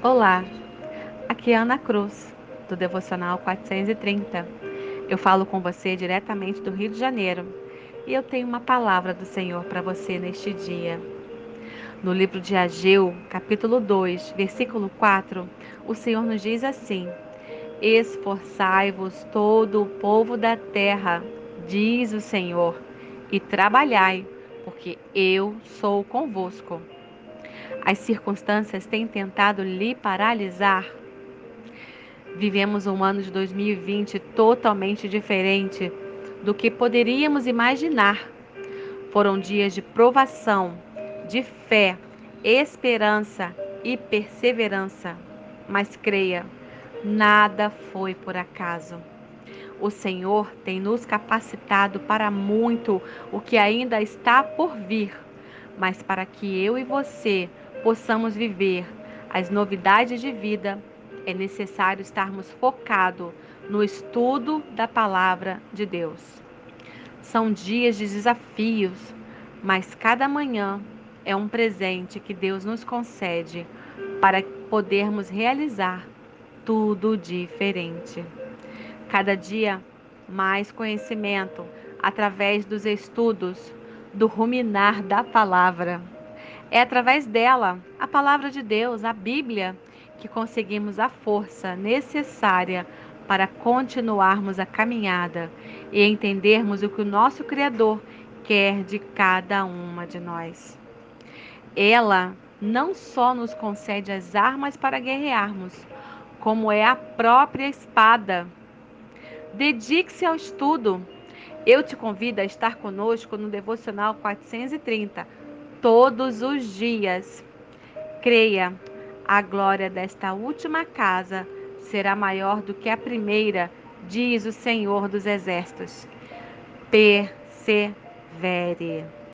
Olá, aqui é Ana Cruz, do Devocional 430. Eu falo com você diretamente do Rio de Janeiro e eu tenho uma palavra do Senhor para você neste dia. No livro de Ageu, capítulo 2, versículo 4, o Senhor nos diz assim: Esforçai-vos todo o povo da terra, diz o Senhor, e trabalhai, porque eu sou convosco. As circunstâncias têm tentado lhe paralisar. Vivemos um ano de 2020 totalmente diferente do que poderíamos imaginar. Foram dias de provação, de fé, esperança e perseverança. Mas creia, nada foi por acaso. O Senhor tem nos capacitado para muito o que ainda está por vir, mas para que eu e você possamos viver as novidades de vida, é necessário estarmos focados no estudo da palavra de Deus. São dias de desafios, mas cada manhã é um presente que Deus nos concede para podermos realizar tudo diferente. Cada dia mais conhecimento através dos estudos, do ruminar da palavra. É através dela, a palavra de Deus, a Bíblia, que conseguimos a força necessária para continuarmos a caminhada e entendermos o que o nosso Criador quer de cada uma de nós. Ela não só nos concede as armas para guerrearmos, como é a própria espada. Dedique-se ao estudo. Eu te convido a estar conosco no Devocional 430 todos os dias. Creia, a glória desta última casa será maior do que a primeira, diz o Senhor dos Exércitos. Persevere.